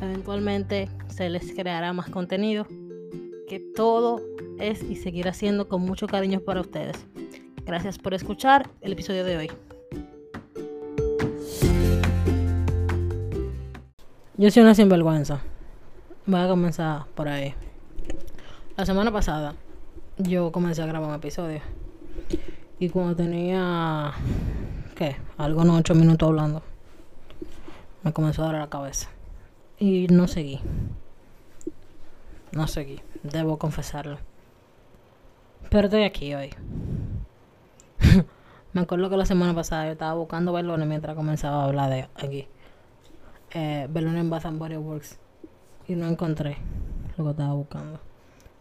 eventualmente se les creará más contenido, que todo es y seguirá siendo con mucho cariño para ustedes. Gracias por escuchar el episodio de hoy. Yo soy una sinvergüenza. Voy a comenzar por ahí. La semana pasada yo comencé a grabar un episodio. Y cuando tenía, ¿qué? Algo no ocho minutos hablando, me comenzó a dar la cabeza. Y no seguí. No seguí. Debo confesarlo. Pero estoy aquí hoy. me acuerdo que la semana pasada yo estaba buscando balones mientras comenzaba a hablar de aquí eh, en Bath and Body Works y no encontré lo que estaba buscando.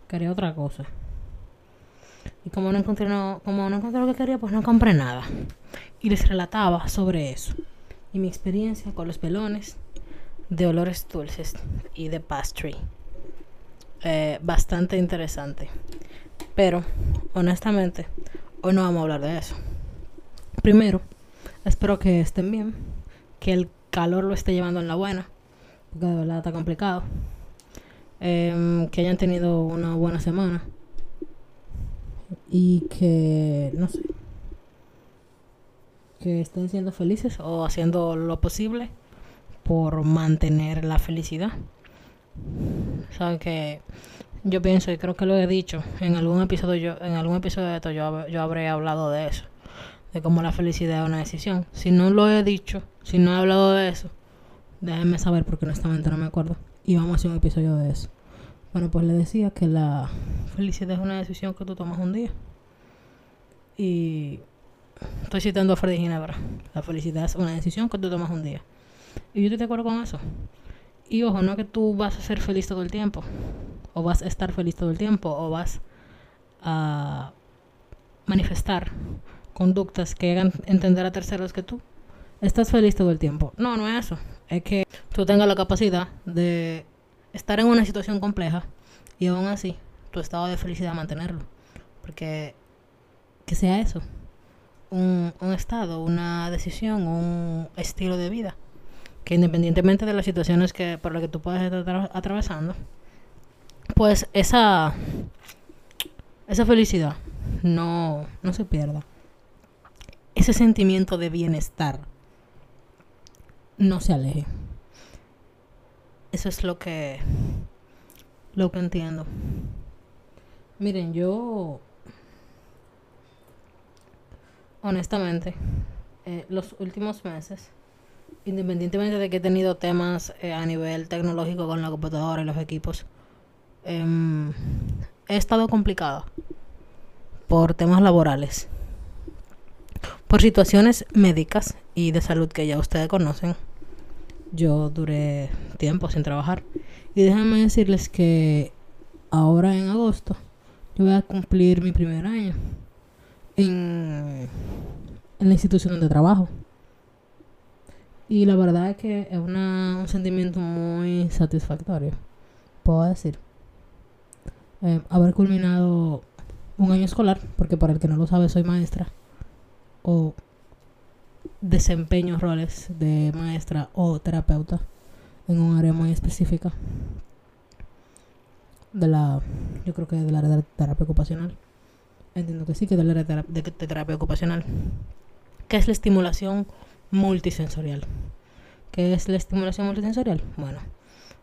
Quería otra cosa. Y como no encontré, no, como no encontré lo que quería, pues no compré nada. Y les relataba sobre eso. Y mi experiencia con los pelones de olores dulces y de pastry. Eh, bastante interesante. Pero, honestamente, hoy no vamos a hablar de eso. Primero, espero que estén bien. Que el calor lo esté llevando en la buena, porque de verdad está complicado. Em, que hayan tenido una buena semana y que, no sé, que estén siendo felices o haciendo lo posible por mantener la felicidad. Saben que yo pienso y creo que lo he dicho en algún episodio yo, en algún episodio de esto yo, yo habré hablado de eso de cómo la felicidad es una decisión. Si no lo he dicho, si no he hablado de eso, déjenme saber porque honestamente no me acuerdo. Y vamos a hacer un episodio de eso. Bueno, pues le decía que la felicidad es una decisión que tú tomas un día. Y estoy citando a Freddy Ginebra. La felicidad es una decisión que tú tomas un día. Y yo estoy de acuerdo con eso. Y ojo, no que tú vas a ser feliz todo el tiempo. O vas a estar feliz todo el tiempo. O vas a manifestar conductas que hagan entender a terceros que tú estás feliz todo el tiempo. No, no es eso. Es que tú tengas la capacidad de estar en una situación compleja y aún así tu estado de felicidad mantenerlo. Porque que sea eso, un, un estado, una decisión, un estilo de vida, que independientemente de las situaciones que por las que tú puedas estar atravesando, pues esa, esa felicidad no, no se pierda ese sentimiento de bienestar no se aleje. Eso es lo que lo que entiendo. Miren, yo honestamente eh, los últimos meses, independientemente de que he tenido temas eh, a nivel tecnológico con la computadora y los equipos, em, he estado complicada por temas laborales por situaciones médicas y de salud que ya ustedes conocen, yo duré tiempo sin trabajar. Y déjenme decirles que ahora en agosto yo voy a cumplir mi primer año en, en la institución donde trabajo. Y la verdad es que es un sentimiento muy satisfactorio, puedo decir. Eh, haber culminado un año escolar, porque para el que no lo sabe soy maestra, o desempeño roles de maestra o terapeuta en un área muy específica de la, yo creo que de la área de terapia ocupacional. Entiendo que sí, que de la área de, terapia ocupacional. ¿Qué es la estimulación multisensorial? ¿Qué es la estimulación multisensorial? Bueno,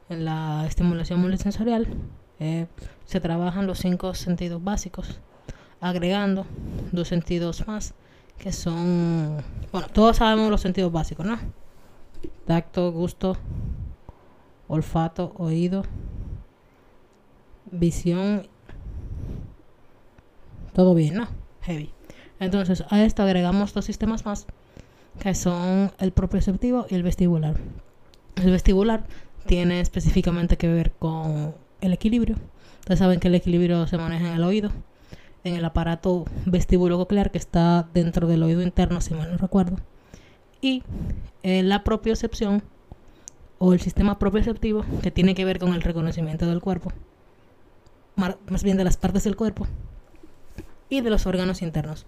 en la estimulación multisensorial eh, se trabajan los cinco sentidos básicos, agregando dos sentidos más, que son, bueno, todos sabemos los sentidos básicos, ¿no? Tacto, gusto, olfato, oído, visión, todo bien, ¿no? Heavy. Entonces a esto agregamos dos sistemas más, que son el propioceptivo y el vestibular. El vestibular tiene específicamente que ver con el equilibrio. Ustedes saben que el equilibrio se maneja en el oído, en el aparato coclear que está dentro del oído interno, si mal no recuerdo. Y en la propiocepción o el sistema propioceptivo que tiene que ver con el reconocimiento del cuerpo, más bien de las partes del cuerpo y de los órganos internos.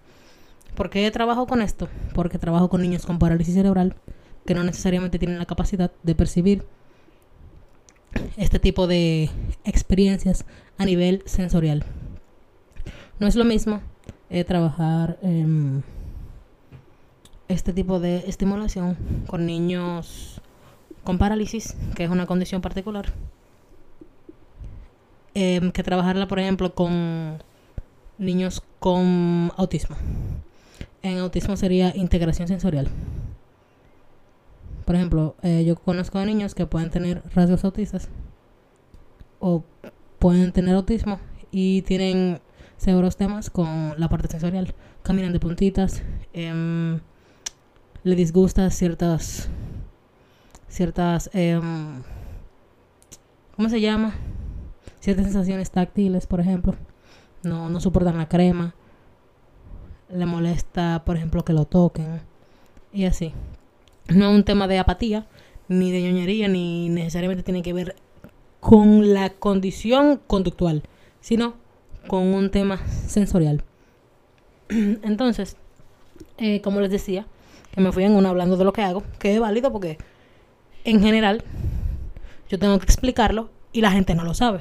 ¿Por qué trabajo con esto? Porque trabajo con niños con parálisis cerebral que no necesariamente tienen la capacidad de percibir este tipo de experiencias a nivel sensorial. No es lo mismo eh, trabajar este tipo de estimulación con niños con parálisis, que es una condición particular, em, que trabajarla, por ejemplo, con niños con autismo. En autismo sería integración sensorial. Por ejemplo, eh, yo conozco a niños que pueden tener rasgos autistas o pueden tener autismo y tienen severos temas con la parte sensorial. Caminan de puntitas, em, le disgusta ciertas, ciertas, em, ¿cómo se llama? Ciertas sensaciones táctiles, por ejemplo. No, no soportan la crema. Le molesta, por ejemplo, que lo toquen. Y así no es un tema de apatía, ni de ñoñería, ni necesariamente tiene que ver con la condición conductual, sino con un tema sensorial. Entonces, eh, como les decía, que me fui en uno hablando de lo que hago, que es válido porque en general yo tengo que explicarlo y la gente no lo sabe.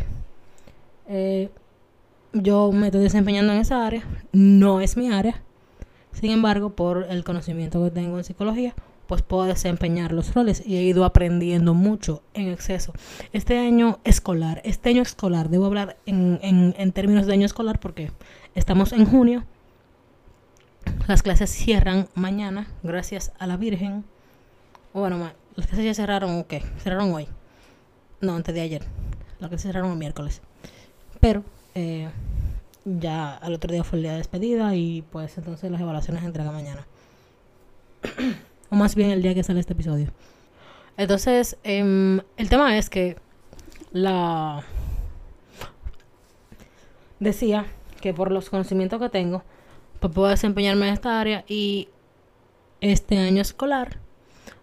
Eh, yo me estoy desempeñando en esa área, no es mi área, sin embargo, por el conocimiento que tengo en psicología, pues puedo desempeñar los roles y he ido aprendiendo mucho en exceso. Este año escolar, este año escolar, debo hablar en, en, términos de año escolar porque estamos en junio. Las clases cierran mañana, gracias a la Virgen. bueno, las clases ya cerraron, ¿o qué? Cerraron hoy. No, antes de ayer. Las clases cerraron el miércoles. Pero eh, ya al otro día fue el día de despedida y pues entonces las evaluaciones se entregan mañana. o más bien el día que sale este episodio. Entonces, em, el tema es que la... Decía que por los conocimientos que tengo, pues puedo desempeñarme en esta área y este año escolar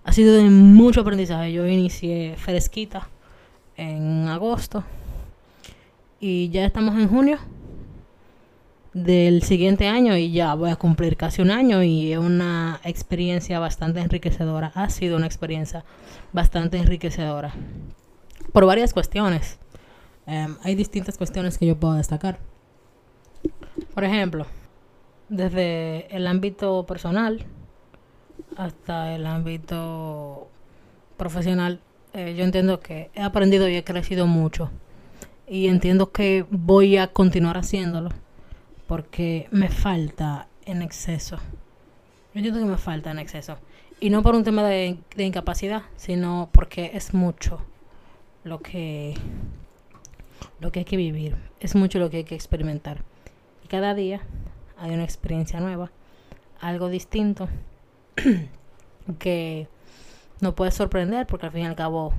ha sido de mucho aprendizaje. Yo inicié fresquita en agosto y ya estamos en junio del siguiente año y ya voy a cumplir casi un año y es una experiencia bastante enriquecedora. Ha sido una experiencia bastante enriquecedora por varias cuestiones. Em, hay distintas cuestiones que yo puedo destacar. Por ejemplo, desde el ámbito personal hasta el ámbito profesional, eh, yo entiendo que he aprendido y he crecido mucho. Y entiendo que voy a continuar haciéndolo porque me falta en exceso. Yo entiendo que me falta en exceso. Y no por un tema de, incapacidad, sino porque es mucho lo que, lo que hay que vivir. Es mucho lo que hay que experimentar. Y cada día hay una experiencia nueva, algo distinto, que no puede sorprender porque al fin y al cabo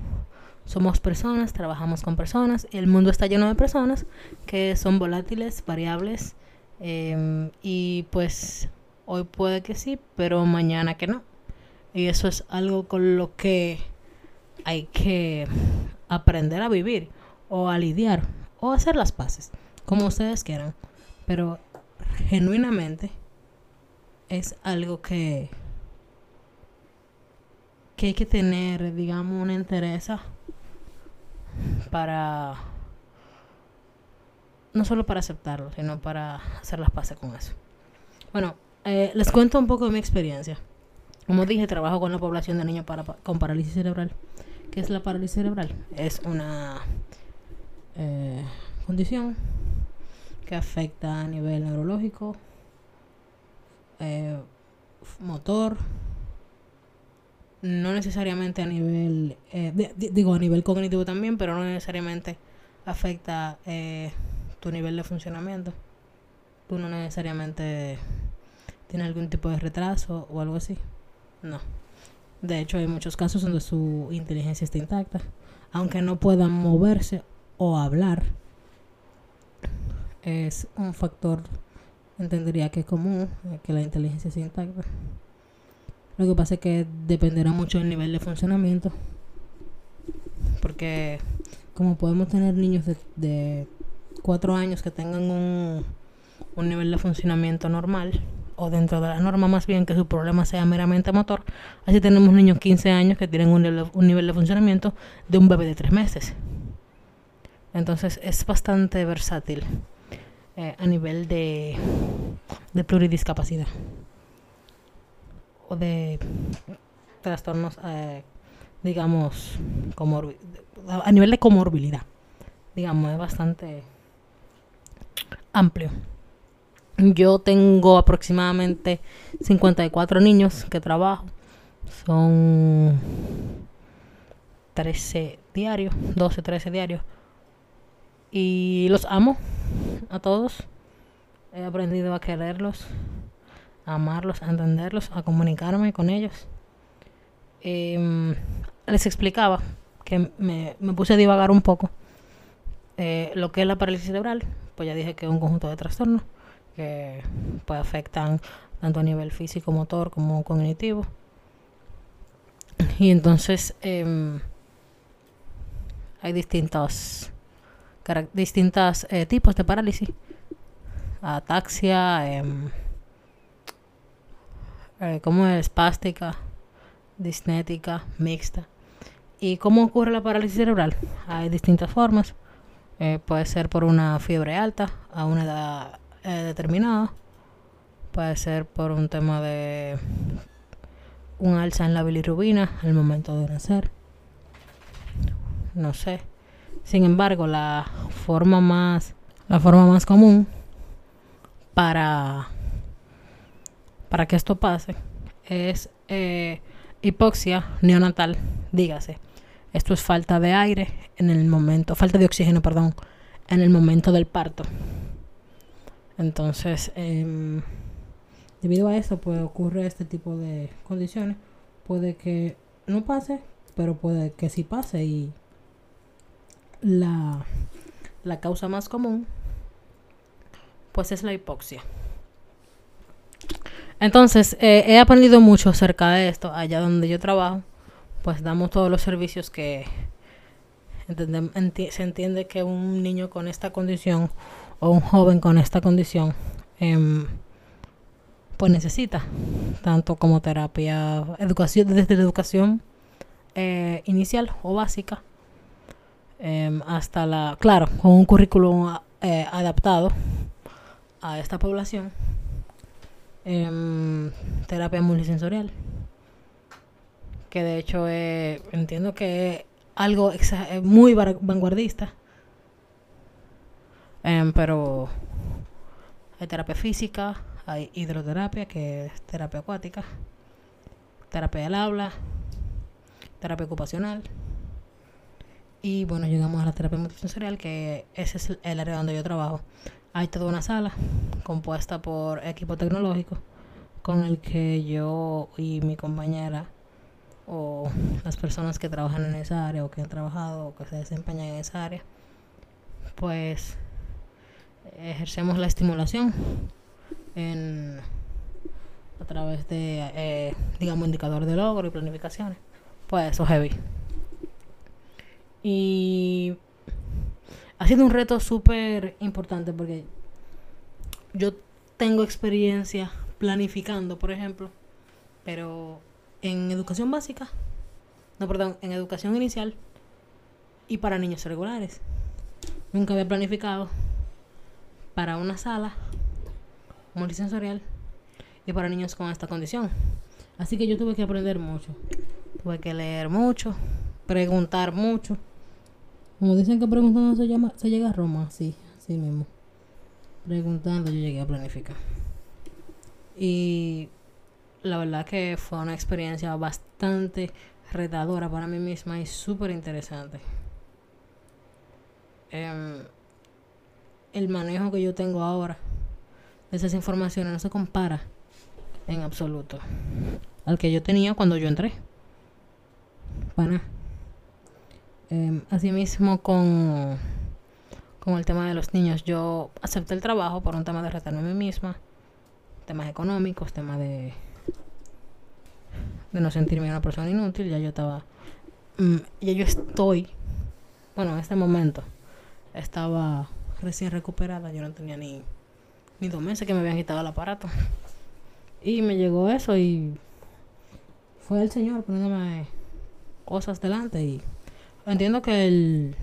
somos personas, trabajamos con personas, el mundo está lleno de personas que son volátiles, variables, Em, y pues hoy puede que sí, pero mañana que no. Y eso es algo con lo que hay que aprender a vivir o a lidiar o hacer las paces, como ustedes quieran. Pero genuinamente es algo que que hay que tener, digamos, una interés para no solo para aceptarlo, sino para hacer las paces con eso. Bueno, eh, les cuento un poco de mi experiencia. Como dije, trabajo con la población de niños con parálisis cerebral. ¿Qué es la parálisis cerebral? Es una eh, condición que afecta a nivel neurológico, eh, motor, no necesariamente a nivel, eh, digo a nivel cognitivo también, pero no necesariamente afecta eh, tu nivel de funcionamiento. Tú no necesariamente tienes algún tipo de retraso o algo así. No. De hecho, hay muchos casos donde su inteligencia está intacta, aunque no puedan moverse o hablar. Es un factor, entendería que es común, eh, que la inteligencia esté intacta. Lo que pasa es que dependerá mucho del nivel de funcionamiento. Porque como podemos tener niños de, de 4 años que tengan un, un nivel de funcionamiento normal, o dentro de la norma más bien que su problema sea meramente motor, así tenemos niños 15 años que tienen un nivel, un nivel de funcionamiento de un bebé de 3 meses. Entonces es bastante versátil eh, a nivel de, de pluridiscapacidad de trastornos, eh, digamos, a nivel de comorbilidad, digamos, es bastante amplio. Yo tengo aproximadamente 54 niños que trabajo. Son 13 diarios, 12, 13 diarios. Y los amo a todos. He aprendido a quererlos amarlos, a entenderlos, a comunicarme con ellos. Em, les explicaba que me, puse a divagar un poco eh, lo que es la parálisis cerebral, pues ya dije que es un conjunto de trastornos que pues, afectan tanto a nivel físico, motor como cognitivo. Y entonces em, hay distintos, distintos eh, tipos de parálisis. Ataxia, em, eh, como es espástica, disnética, mixta. ¿Y cómo ocurre la parálisis cerebral? Hay distintas formas. Eh, puede ser por una fiebre alta a una edad eh, determinada. Puede ser por un tema de un alza en la bilirrubina al momento de nacer. No sé. Sin embargo, la forma más la forma más común para para que esto pase es eh, hipoxia neonatal, dígase. Esto es falta de aire en el momento, falta de oxígeno, perdón, en el momento del parto. Entonces, em, debido a eso, pues ocurre este tipo de condiciones. Puede que no pase, pero puede que sí pase y la, la causa más común pues es la hipoxia. Entonces, eh, he aprendido mucho acerca de esto allá donde yo trabajo. Pues damos todos los servicios que se entiende que un niño con esta condición o un joven con esta condición em, pues necesita tanto como terapia educación desde la educación eh, inicial o básica em, hasta la claro con un currículum eh, adaptado a esta población Em, terapia multisensorial. Que de hecho eh, entiendo que es algo muy vanguardista. Em, pero hay terapia física, hay hidroterapia, que es terapia acuática, terapia del habla, terapia ocupacional. Y bueno, llegamos a la terapia multisensorial, que ese es el área donde yo trabajo. Hay toda una sala compuesta por equipo tecnológico con el que yo y mi compañera o las personas que trabajan en esa área o que han trabajado o que se desempeñan en esa área, pues ejercemos la estimulación a través de, eh, digamos, indicadores de logro y planificaciones. Pues eso heavy. Y ha sido un reto súper importante porque yo tengo experiencia planificando, por ejemplo, pero en educación básica, no, perdón, en educación inicial y para niños regulares. Nunca había planificado para una sala multisensorial y para niños con esta condición. Así que yo tuve que aprender mucho. Tuve que leer mucho, preguntar mucho. Como dicen que preguntando se, llama, se llega a Roma, sí, así mismo. Preguntando yo llegué a planificar. Y la verdad que fue una experiencia bastante retadora para mí misma y súper interesante. Em, el manejo que yo tengo ahora de esas informaciones no se compara en absoluto al que yo tenía cuando yo entré. Para eh, asimismo con, con el tema de los niños, yo acepté el trabajo por un tema de retarme a mí misma, temas económicos, temas de de no sentirme una persona inútil, ya yo estaba mm, ya yo estoy bueno, en este momento estaba recién recuperada, yo no tenía ni, ni dos meses que me habían quitado el aparato. Y me llegó eso y fue el Señor poniéndome cosas delante y entiendo que el,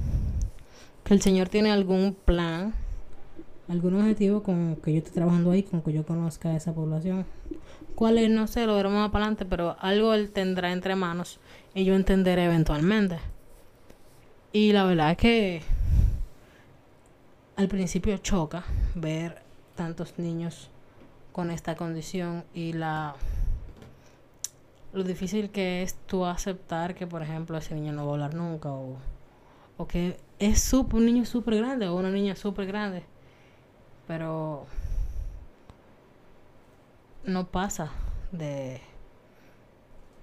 que el Señor tiene algún plan, algún objetivo con que yo esté trabajando ahí, con que yo conozca a esa población. ¿Cuál es? No sé, lo veremos más para adelante, pero algo Él tendrá entre manos y yo entenderé eventualmente. Y la verdad es que al principio choca ver tantos niños con esta condición y la lo difícil que es tú aceptar que por ejemplo ese niño no va a hablar nunca o, o que es super, un niño súper grande o una niña súper grande pero no pasa de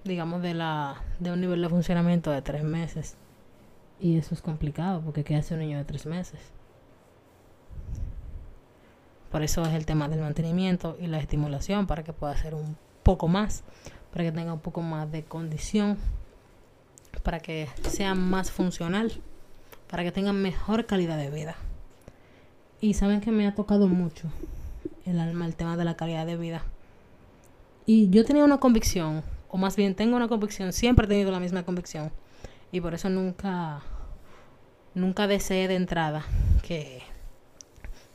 digamos de la de un nivel de funcionamiento de tres meses y eso es complicado porque ¿qué hace un niño de tres meses? Por eso es el tema del mantenimiento y la estimulación para que pueda hacer un poco más, para que tenga un poco más de condición, para que sea más funcional, para que tenga mejor calidad de vida. Y saben que me ha tocado mucho el alma el tema de la calidad de vida. Y yo tenía una convicción, o más bien tengo una convicción, siempre he tenido la misma convicción. Y por eso nunca, nunca deseé de entrada que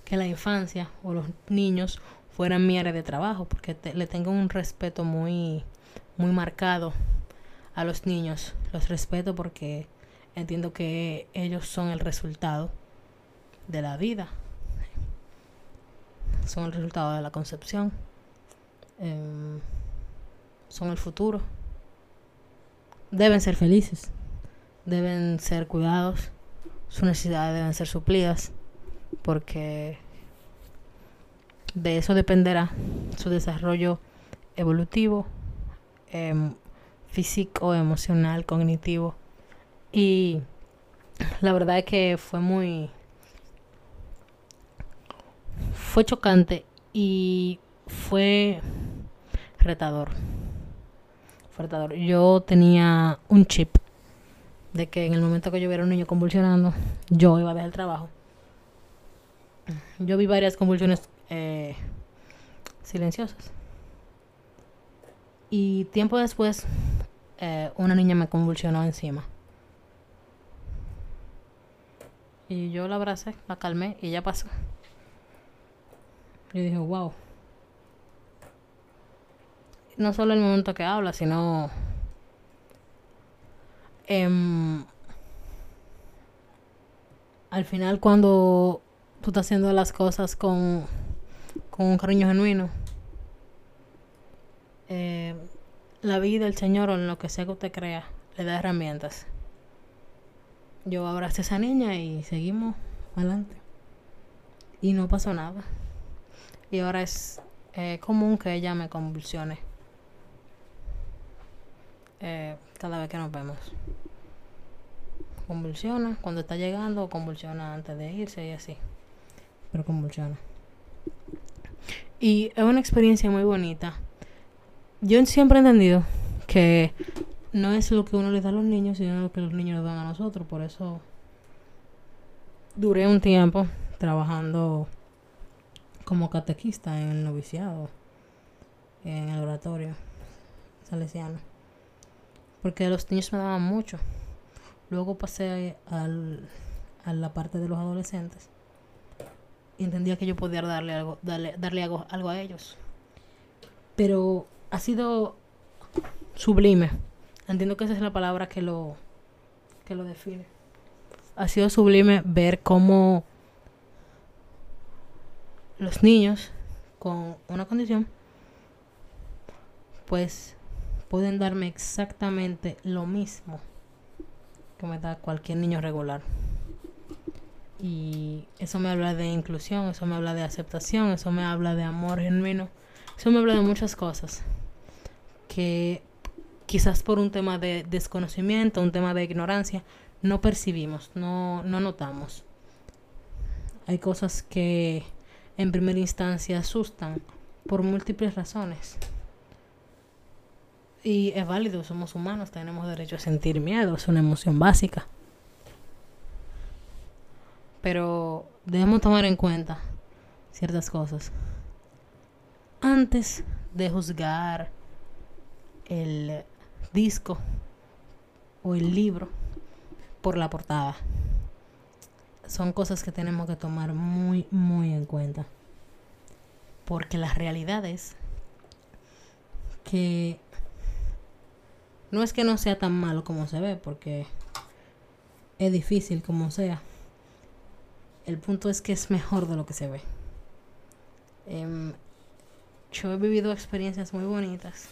que la infancia o los niños fueran mi área de trabajo, porque le tengo un respeto muy, muy marcado a los niños. Los respeto porque entiendo que ellos son el resultado de la vida, son el resultado de la concepción, em, son el futuro. Deben ser felices, deben ser cuidados, sus necesidades deben ser suplidas porque de eso dependerá su desarrollo evolutivo, em, físico, emocional, cognitivo. Y la verdad es que fue muy... Fue chocante y fue retador. Fue retador. Yo tenía un chip de que en el momento que yo viera un niño convulsionando, yo iba a dejar el trabajo yo vi varias convulsiones eh, silenciosas. Y tiempo después, eh, una niña me convulsionó encima. Y yo la abracé, la calmé y ya pasó. Y dije, wow. No solo el momento que habla, sino... Em, al final cuando tú estás haciendo las cosas con, con un cariño genuino. Eh, la vida, el Señor o en lo que sea que usted crea, le da herramientas. Yo abracé a esa niña y seguimos adelante. Y no pasó nada. Y ahora es eh, común que ella me convulsione. Eh, cada vez que nos vemos. Convulsiona cuando está llegando convulsiona antes de irse y así pero convulsiona. Y es una experiencia muy bonita. Yo siempre he entendido que no es lo que uno le da a los niños, sino lo que los niños nos dan a nosotros. Por eso duré un tiempo trabajando como catequista en el noviciado, en el oratorio salesiano. Porque los niños me daban mucho. Luego pasé al, a la parte de los adolescentes. Y entendía que yo podía darle algo, darle, darle algo, algo a ellos. Pero ha sido sublime. Entiendo que esa es la palabra que lo, que lo define. Ha sido sublime ver cómo los niños con una condición pues pueden darme exactamente lo mismo que me da cualquier niño regular. Y eso me habla de inclusión, eso me habla de aceptación, eso me habla de amor genuino, eso me habla de muchas cosas que quizás por un tema de desconocimiento, un tema de ignorancia, no percibimos, no, no notamos. Hay cosas que en primera instancia asustan por múltiples razones. Y es válido, somos humanos, tenemos derecho a sentir miedo, es una emoción básica. Pero debemos tomar en cuenta ciertas cosas. Antes de juzgar el disco o el libro por la portada son cosas que tenemos que tomar muy, muy en cuenta. Porque la realidad es que no es que no sea tan malo como se ve, porque es difícil como sea. El punto es que es mejor de lo que se ve. Em, yo he vivido experiencias muy bonitas.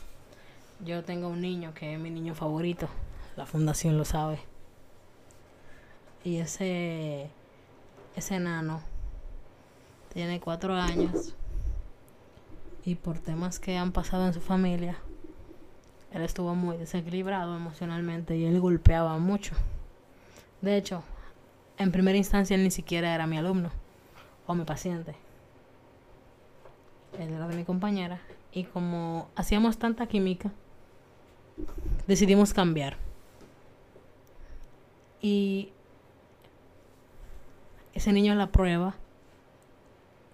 Yo tengo un niño que es mi niño favorito. La fundación lo sabe. Y ese ese enano tiene cuatro años y por temas que han pasado en su familia, él estuvo muy desequilibrado emocionalmente y él golpeaba mucho. De hecho, en primera instancia él ni siquiera era mi alumno o mi paciente. Él era de mi compañera y como hacíamos tanta química, decidimos cambiar. Y ese niño es la prueba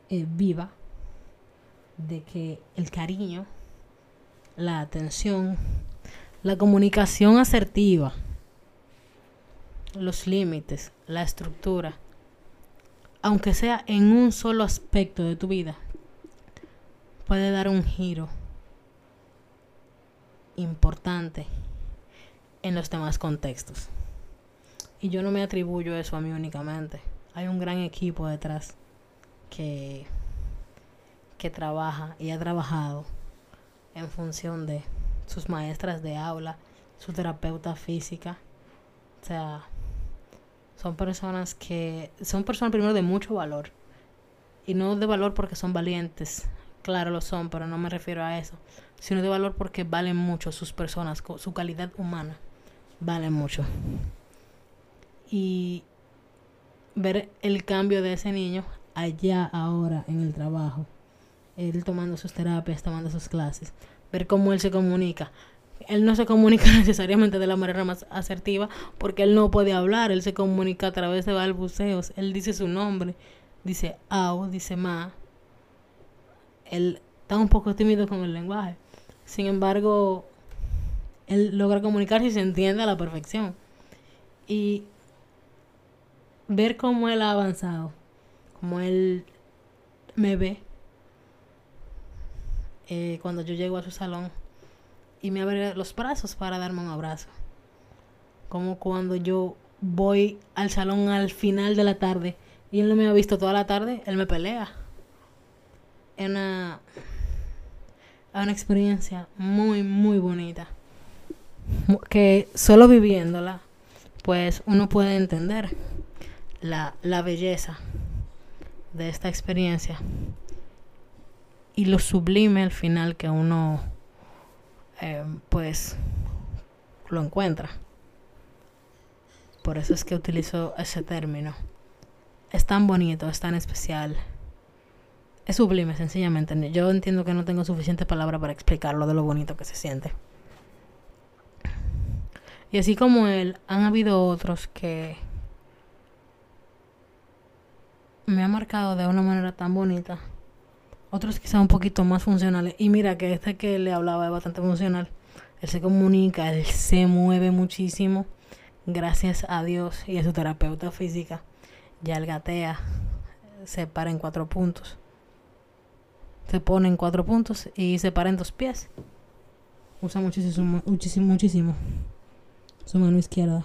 eh, viva de que el cariño, la atención, la comunicación asertiva, los límites, la estructura, aunque sea en un solo aspecto de tu vida, puede dar un giro importante en los demás contextos. Y yo no me atribuyo eso a mí únicamente hay un gran equipo detrás que, que trabaja y ha trabajado en función de sus maestras de aula, su terapeuta física. O sea, son personas que son personas primero de mucho valor. Y no de valor porque son valientes. Claro lo son, pero no me refiero a eso. Sino de valor porque valen mucho sus personas, su calidad humana. Vale mucho. Y ver el cambio de ese niño allá ahora en el trabajo. Él tomando sus terapias, tomando sus clases. Ver cómo él se comunica. Él no se comunica necesariamente de la manera más asertiva porque él no puede hablar. Él se comunica a través de balbuceos. Él dice su nombre. Dice au, dice ma. Él está un poco tímido con el lenguaje. Sin embargo, él logra comunicarse y se entiende a la perfección. Y ver cómo él ha avanzado, cómo él me ve eh, cuando yo llego a su salón y me abre los brazos para darme un abrazo. Como cuando yo voy al salón al final de la tarde y él no me ha visto toda la tarde, él me pelea. Es una, una experiencia muy, muy bonita. Que solo viviéndola, pues uno puede entender la, la belleza de esta experiencia y lo sublime al final que uno eh, pues lo encuentra. Por eso es que utilizo ese término. Es tan bonito, es tan especial. Es sublime, sencillamente. Yo entiendo que no tengo suficiente palabra para explicarlo de lo bonito que se siente. Y así como él, han habido otros que me ha marcado de una manera tan bonita Otros quizá un poquito más funcionales. Y mira que este que le hablaba es bastante funcional. Él se comunica, él se mueve muchísimo. Gracias a Dios y a su terapeuta física. Ya el gatea, se para en cuatro puntos. Se pone en cuatro puntos y se para en dos pies. Usa muchísimo, muchísimo, muchísimo su mano izquierda.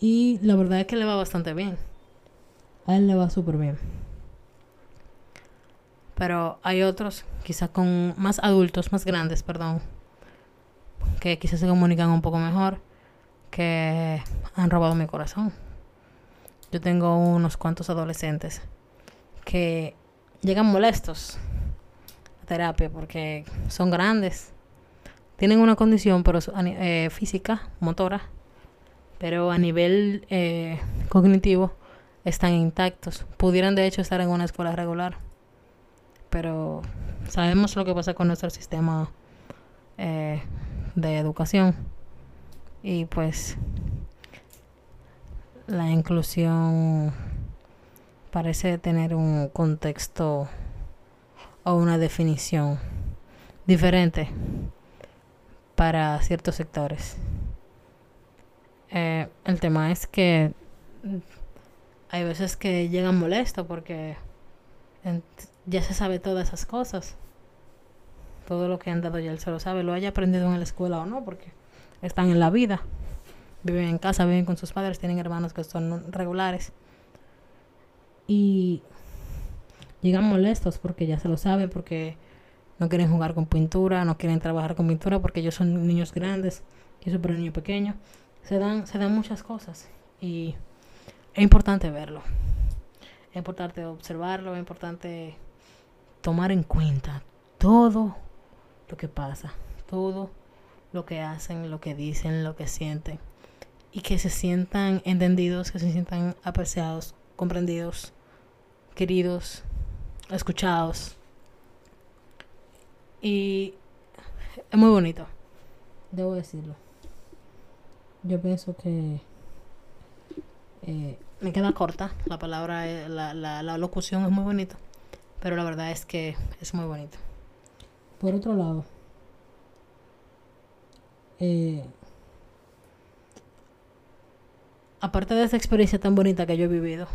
Y la verdad es que le va bastante bien. A él le va súper bien. Pero hay otros, quizás con más adultos, más grandes, perdón, que quizás se comunican un poco mejor, que han robado mi corazón. Yo tengo unos cuantos adolescentes que llegan molestos a terapia porque son grandes, tienen una condición pero eh, física, motora, pero a nivel eh, cognitivo están intactos. Pudieran de hecho estar en una escuela regular pero sabemos lo que pasa con nuestro sistema eh, de educación y pues la inclusión parece tener un contexto o una definición diferente para ciertos sectores. Eh, el tema es que hay veces que llegan molestos porque ya se sabe todas esas cosas. Todo lo que han dado ya él se lo sabe, lo haya aprendido en la escuela o no, porque están en la vida. Viven en casa, viven con sus padres, tienen hermanos que son regulares. Y llegan molestos porque ya se lo sabe, porque no quieren jugar con pintura, no quieren trabajar con pintura porque ellos son niños grandes y eso para un niño pequeño. Se dan, se dan muchas cosas y es importante verlo. Es importante observarlo, es importante tomar en cuenta todo lo que pasa, todo lo que hacen, lo que dicen, lo que sienten. Y que se sientan entendidos, que se sientan apreciados, comprendidos, queridos, escuchados. Y es muy bonito, debo decirlo. Yo pienso que eh, me queda corta la palabra, la, la, la locución es muy bonita. Pero la verdad es que es muy bonito. Por otro lado, eh, aparte de esa experiencia tan bonita que yo he vivido,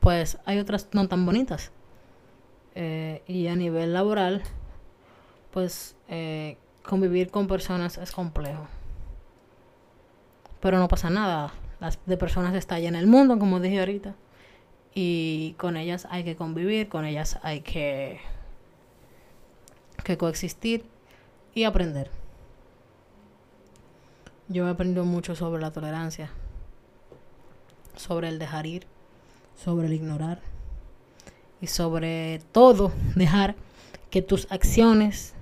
pues hay otras no tan bonitas. Eh, y a nivel laboral, pues eh, convivir con personas es complejo. Pero no pasa nada. Las de personas está allá en el mundo, como dije ahorita y con ellas hay que convivir, con ellas hay que, que coexistir y aprender. Yo he aprendido mucho sobre la tolerancia, sobre el dejar ir, sobre el ignorar y sobre todo dejar que tus acciones,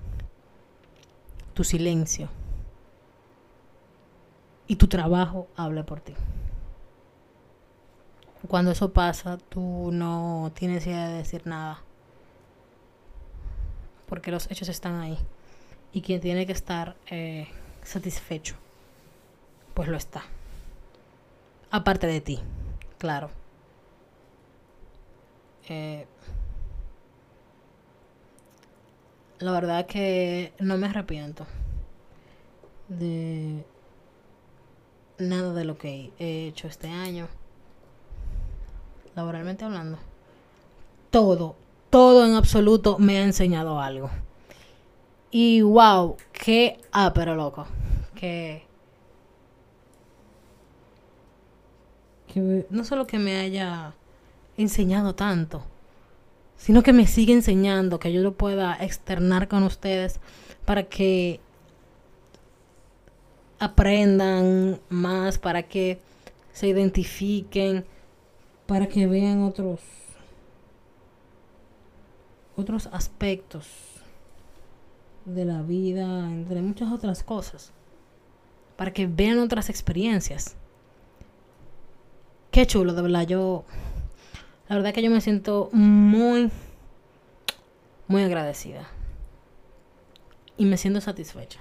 tu silencio y tu trabajo hable por ti cuando eso pasa, tú no tienes idea de decir nada. Porque los hechos están ahí. Y quien tiene que estar eh, satisfecho, pues lo está. Aparte de ti, claro. Eh, la verdad que no me arrepiento de nada de lo que he hecho este año laboralmente hablando, todo, todo en absoluto me ha enseñado algo. Y wow, qué, ah, pero loco, que, no solo que me haya enseñado tanto, sino que me sigue enseñando, que yo lo pueda externar con ustedes para que aprendan más, para que se identifiquen para que vean otros otros aspectos de la vida, entre muchas otras cosas, para que vean otras experiencias. Qué chulo, de verdad, yo la verdad que yo me siento muy muy agradecida. Y me siento satisfecha,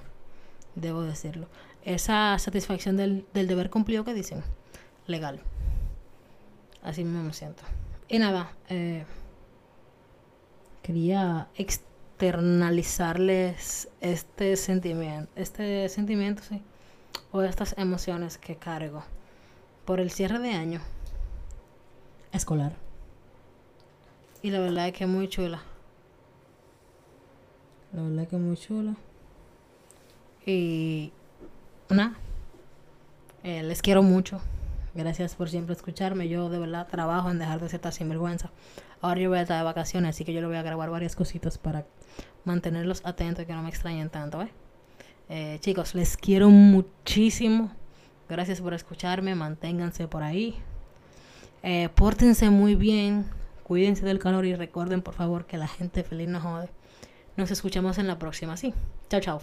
debo decirlo. Esa satisfacción del, del deber cumplido que dicen, legal. Así mismo me siento. Y nada, eh, quería externalizarles este sentimiento, este sentimiento, sí, o estas emociones que cargo por el cierre de año escolar. Y la verdad es que es muy chula. La verdad es que es muy chula. Y nada, eh, les quiero mucho. Gracias por siempre escucharme. Yo de verdad trabajo en dejar de ser tan sinvergüenza. Ahora yo voy a estar de vacaciones, así que yo le voy a grabar varias cositas para mantenerlos atentos y que no me extrañen tanto, ¿eh? Eh, chicos, les quiero muchísimo. Gracias por escucharme. Manténganse por ahí. Eh, pórtense muy bien. Cuídense del calor y recuerden, por favor, que la gente feliz no jode. Nos escuchamos en la próxima. Sí. Chao, chao.